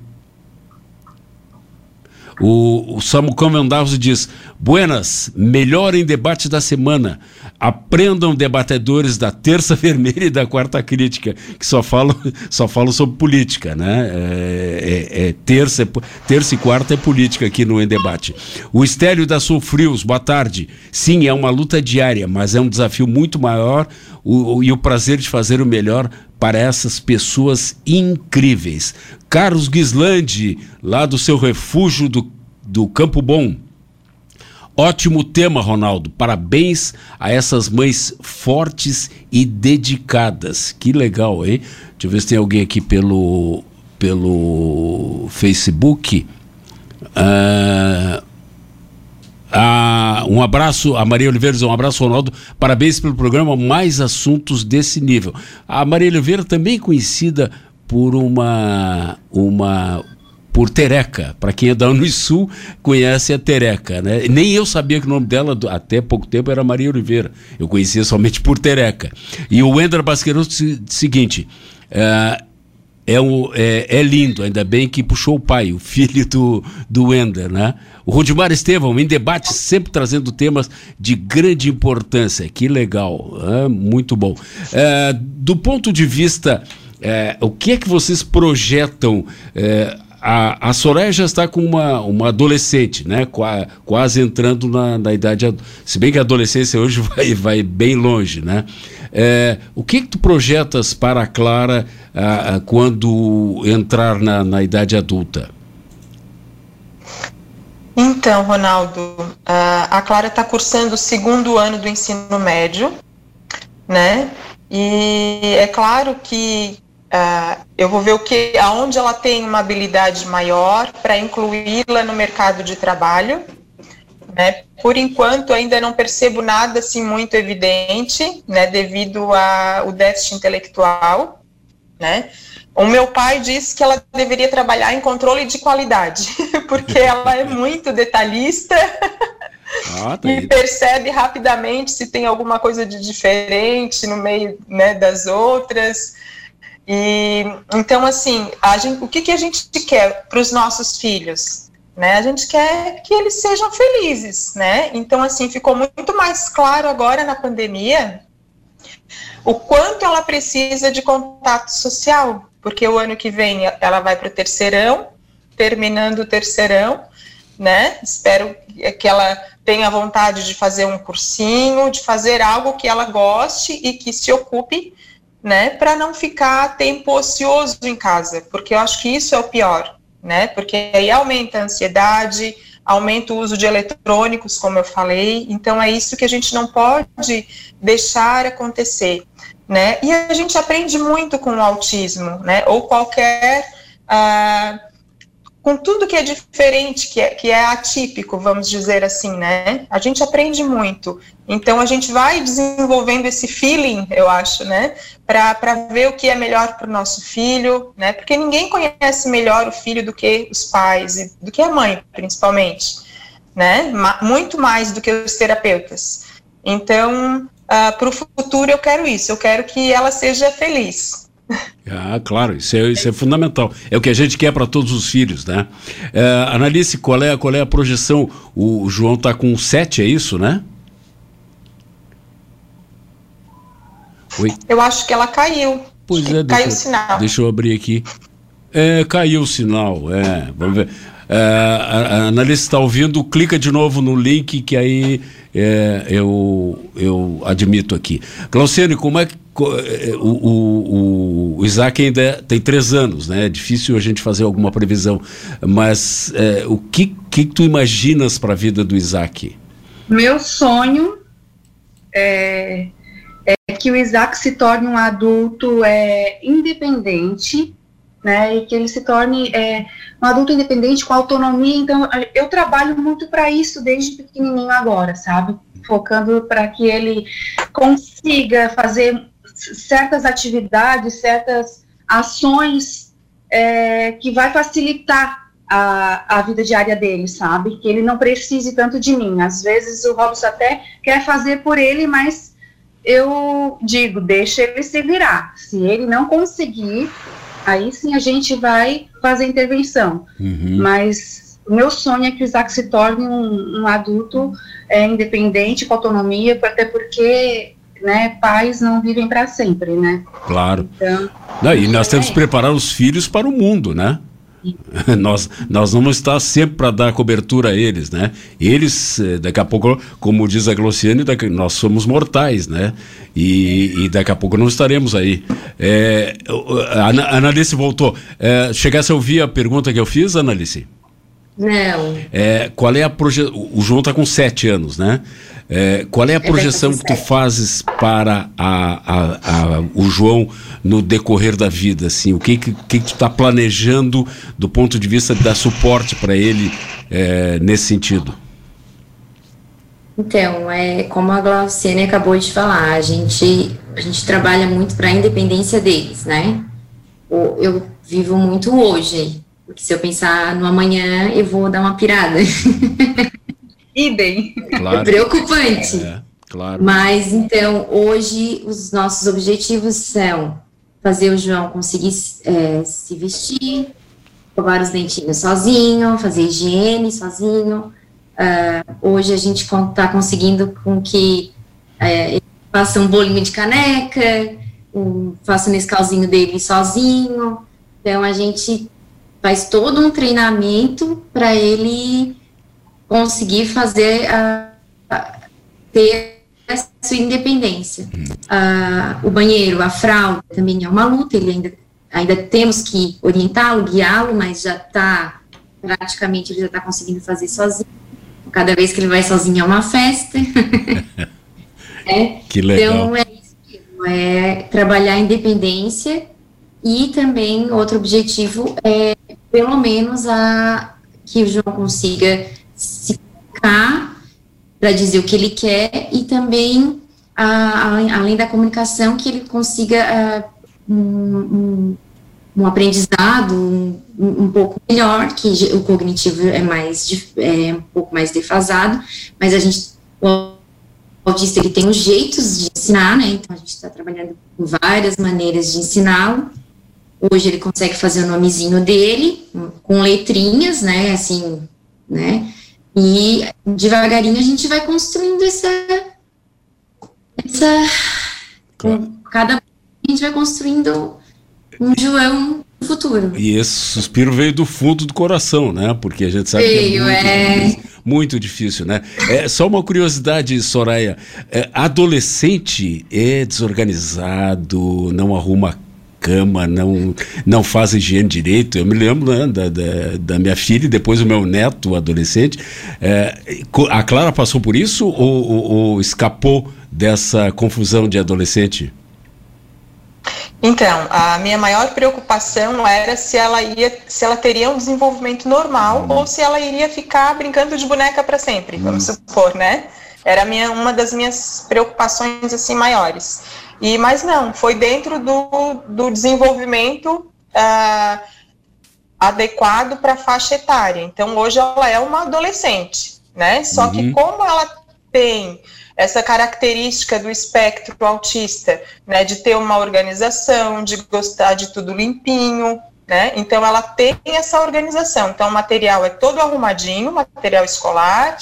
O, o Samucão Vendausen diz: Buenas, melhor em debate da semana. Aprendam debatedores da terça vermelha e da quarta crítica, que só falam, só falam sobre política, né? É, é, é terça, terça e quarta é política aqui no Em Debate. O Estélio da Sulfrios, boa tarde. Sim, é uma luta diária, mas é um desafio muito maior o, o, e o prazer de fazer o melhor para essas pessoas incríveis. Carlos Guislandi, lá do seu refúgio do, do Campo Bom. Ótimo tema, Ronaldo. Parabéns a essas mães fortes e dedicadas. Que legal, hein? Deixa eu ver se tem alguém aqui pelo, pelo Facebook. Uh, Ah, um abraço, a Maria Oliveira, um abraço, Ronaldo. Parabéns pelo programa, mais assuntos desse nível. A Maria Oliveira também conhecida por uma, uma por Tereca. Para quem é da Unisul, conhece a Tereca, né? Nem eu sabia que o nome dela, até pouco tempo, era Maria Oliveira. Eu conhecia somente por Tereca. E o Wender Basqueiroso, seguinte. Uh, é, um, é, é, lindo, ainda bem que puxou o pai, o filho do, do Wender, né? O Rudimar Estevão, em debate, sempre trazendo temas de grande importância. Que legal, é, muito bom. É, do ponto de vista, é, o que é que vocês projetam? A, a Soraya já está com uma, uma adolescente, né? Qua, quase entrando na, na idade. Se bem que a adolescência hoje vai, vai bem longe, né? É, o que, que tu projetas para a Clara ah, quando entrar na, na idade adulta? Então, Ronaldo, a Clara está cursando o segundo ano do ensino médio, né? E é claro que uh, eu vou ver o que, aonde ela tem uma habilidade maior para incluí-la no mercado de trabalho, né? Por enquanto, ainda não percebo nada assim muito evidente, né, devido ao déficit intelectual, né? O meu pai disse que ela deveria trabalhar em controle de qualidade, porque ela é muito detalhista ah, tá e percebe rapidamente se tem alguma coisa de diferente no meio né, das outras. E então, assim, gente, o que, que a gente quer para os nossos filhos? né? A gente quer que eles sejam felizes, né? Então, assim, ficou muito mais claro agora na pandemia o quanto ela precisa de contato social, porque o ano que vem ela vai para o terceirão, terminando o terceirão, né? Espero que ela tenha vontade de fazer um cursinho, de fazer algo que ela goste e que se ocupe, né? Para não ficar tempo ocioso em casa, porque eu acho que isso é o pior né? Porque aí aumenta a ansiedade, aumenta o uso de eletrônicos, como eu falei. Então é isso que a gente não pode deixar acontecer, né? E a gente aprende muito com o autismo, né? Ou qualquer uh, com tudo que é diferente, que é, que é atípico, vamos dizer assim, né? A gente aprende muito. Então a gente vai desenvolvendo esse feeling, eu acho, né? Para ver o que é melhor para o nosso filho, né? Porque ninguém conhece melhor o filho do que os pais, do que a mãe, principalmente, né? Muito mais do que os terapeutas. Então, uh, ah, para o futuro eu quero isso, eu quero que ela seja feliz, ah, claro, isso é, isso é fundamental. É o que a gente quer para todos os filhos, né? É, Analice, qual é, qual é a projeção? O, João está com 7, é isso, né? Oi? Eu acho que ela caiu. Pois é, caiu o sinal. Deixa eu abrir aqui. É, caiu o sinal, é. Vamos ver. É, a, a Analice está ouvindo, clica de novo no link que aí é, eu, eu admito aqui. Glauciane, como é que é, o, o, o, Isaac ainda tem três anos, né? É difícil a gente fazer alguma previsão. Mas é, o que, que tu imaginas para a vida do Isaac? Meu sonho é, é, que o Isaac se torne um adulto é, independente, né? E que ele se torne é, um adulto independente com autonomia. Então, eu trabalho muito para isso desde pequenininho agora, sabe? Focando para que ele consiga fazer certas atividades, certas ações é, que vai facilitar a, a vida diária dele, sabe? Que ele não precise tanto de mim. Às vezes o Robson até quer fazer por ele, mas eu digo, deixa ele se virar. Se ele não conseguir, aí sim a gente vai fazer intervenção. Uhum. Mas o meu sonho é que o Isaac se torne um, um adulto é, independente, com autonomia, até porque né, pais não vivem para sempre, né? Claro. Então, e nós temos que preparar os filhos para o mundo, né? nós, nós vamos estar sempre para dar cobertura a eles, né? Eles, eh, daqui a pouco, como diz a Glociane, nós somos mortais, né? E, e, daqui a pouco não estaremos aí. É, a Analice voltou. É, chegasse a ouvir a pergunta que eu fiz, Analice? Não. É, qual é a projeção? O João está com sete anos, né? É, qual é a projeção que tu fazes para a, a, a, o João no decorrer da vida? Assim, o que, que, que tu está planejando do ponto de vista de dar suporte para ele é, nesse sentido? Então, é como a Glauciane acabou de falar, a gente, a gente trabalha muito para a independência deles, né? Eu vivo muito hoje, porque se eu pensar no amanhã, eu vou dar uma pirada. Idem. Claro. É preocupante. É, claro. Mas, então, hoje, os nossos objetivos são fazer o João conseguir é, se vestir, escovar os dentinhos sozinho, fazer higiene sozinho, Uh, hoje a gente está conseguindo com que ele faça um bolinho de caneca, um, faça o Nescauzinho dele sozinho. Então a gente faz todo um treinamento para ele conseguir fazer a, a, ter a sua independência. Uh, o banheiro, a fralda também é uma luta, ele ainda, ainda temos que orientá-lo, guiá-lo, mas já está praticamente ele já está conseguindo fazer sozinho cada vez que ele vai sozinho é uma festa. é. Que legal. Então é isso mesmo, é trabalhar a independência e também outro objetivo é pelo menos a que o João consiga ficar para dizer o que ele quer e também a, a, além da comunicação que ele consiga uh, um, um, um aprendizado um, um, pouco melhor, que o cognitivo é mais é um pouco mais defasado, mas a gente o autista ele tem os jeitos de ensinar, né? Então a gente está trabalhando com várias maneiras de ensiná-lo. Hoje ele consegue fazer o nomezinho dele com letrinhas, né? Assim, né? E devagarinho a gente vai construindo essa essa claro. cada a gente vai construindo um João no futuro. E esse suspiro veio do fundo do coração, né? Porque a gente sabe veio, que é muito, é... Difícil, muito difícil, né? É, só uma curiosidade, Soraya. É, adolescente é desorganizado, não arruma cama, não, não faz higiene direito. Eu me lembro né, da, da, da, minha filha e depois o meu neto, adolescente. É, a Clara passou por isso ou, ou, ou escapou dessa confusão de adolescente? Então, a minha maior preocupação era se ela ia, se ela teria um desenvolvimento normal ou se ela iria ficar brincando de boneca para sempre, vamos uhum. supor, né? Era minha, uma das minhas preocupações assim maiores. E mas não, foi dentro do, do desenvolvimento uh, adequado para a faixa etária. Então hoje ela é uma adolescente, né? Só uhum. que como ela tem essa característica do espectro autista, né, de ter uma organização, de gostar de tudo limpinho, né? Então ela tem essa organização. Então o material é todo arrumadinho, material escolar,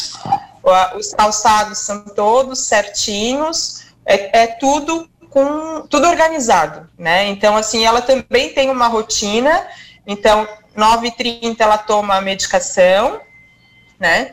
os calçados são todos certinhos, é, é tudo com tudo organizado, né? Então assim ela também tem uma rotina. Então 9h30 ela toma a medicação, né?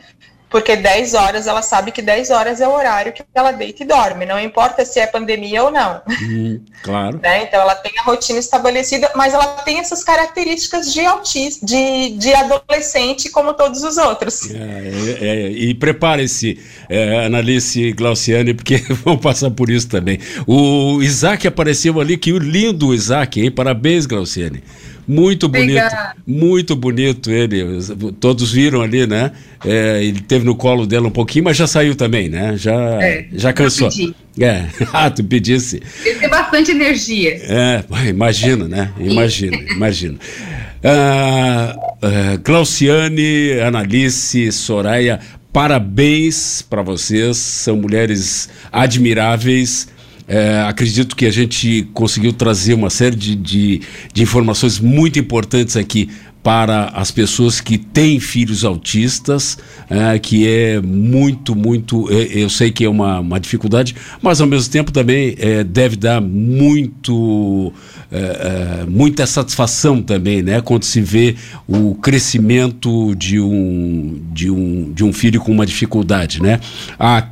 Porque 10 horas ela sabe que 10 horas é o horário que ela deita e dorme, não importa se é pandemia ou não. Hum, claro. né? Então ela tem a rotina estabelecida, mas ela tem essas características de autista, de, de adolescente como todos os outros. É, é, é, e prepare-se, é, Analice Glauciane, porque vão passar por isso também. O Isaac apareceu ali, que lindo o Isaac, hein? Parabéns, Glauciane. Muito bonito, Obrigada. muito bonito ele. Todos viram ali, né? É, ele teve no colo dela um pouquinho, mas já saiu também, né? Já, é, já cansou. É, ah, tu pedisse. Ele tem bastante energia. É, imagina, né? Imagina, imagina. Ah, ah, Glauciane, Analice, Soraya, parabéns para vocês, são mulheres admiráveis. É, acredito que a gente conseguiu trazer uma série de, de, de, informações muito importantes aqui para as pessoas que têm filhos autistas, é, que é muito, muito. É, eu sei que é uma, uma dificuldade, mas ao mesmo tempo também é, deve dar muito. É, é, muita satisfação também, né? Quando se vê o crescimento de um, de um, de um filho com uma dificuldade, né? A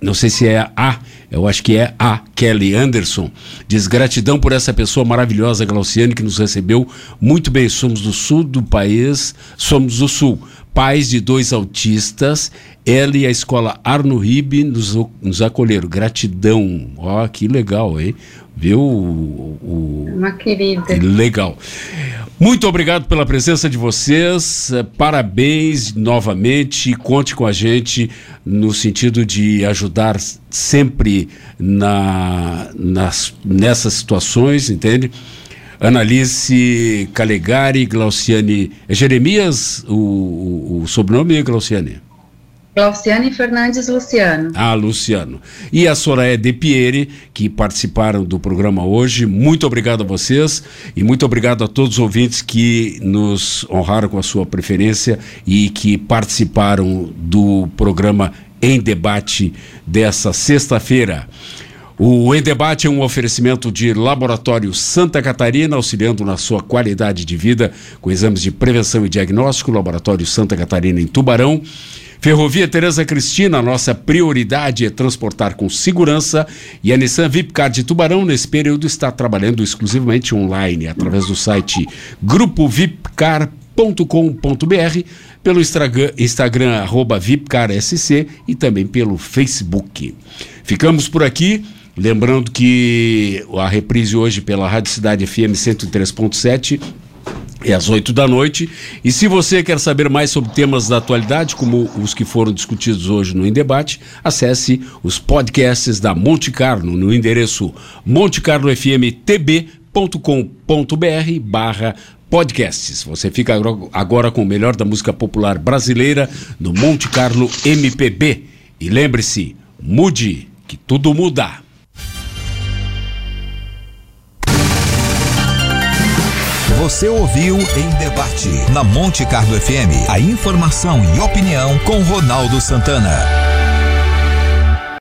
não sei se é a, eu acho que é a Kelly Anderson, diz gratidão por essa pessoa maravilhosa, Glauciane, que nos recebeu muito bem. Somos do sul do país, somos do sul. Pais de dois autistas, ela e a escola Arno Ribe nos, nos acolheram. Gratidão. Ó, que legal, hein? Viu? O, Uma querida. Legal. Muito obrigado pela presença de vocês. Eh, parabéns novamente. Conte com a gente no sentido de ajudar sempre na, nas, nessas situações, entende? Analice Calegari, Glauciane. É Jeremias o, o, o sobrenome, Glauciane? Glauciane Fernandes Luciano. Ah, Luciano. E a Soraya De Pieri, que participaram do programa hoje. Muito obrigado a vocês e muito obrigado a todos os ouvintes que nos honraram com a sua preferência e que participaram do programa Em Debate dessa sexta-feira. O Em Debate é um oferecimento de Laboratório Santa Catarina, auxiliando na sua qualidade de vida com exames de prevenção e diagnóstico. Laboratório Santa Catarina em Tubarão. Ferrovia Tereza Cristina, nossa prioridade é transportar com segurança e a Nissan Vipcar de Tubarão, nesse período, está trabalhando exclusivamente online, através do site grupovipcar.com.br, pelo Instagram, Instagram VipcarSC e também pelo Facebook. Ficamos por aqui. Lembrando que a reprise hoje pela Rádio Cidade FM 103.7 é às 8 da noite. E se você quer saber mais sobre temas da atualidade, como os que foram discutidos hoje no Em Debate, acesse os podcasts da Monte Carlo no endereço montecarlofmtb.com.br barra podcasts. Você fica agora com o melhor da música popular brasileira no Monte Carlo MPB. E lembre-se, mude, que tudo muda. Você ouviu em debate na Monte Carlo FM a informação e opinião com Ronaldo Santana.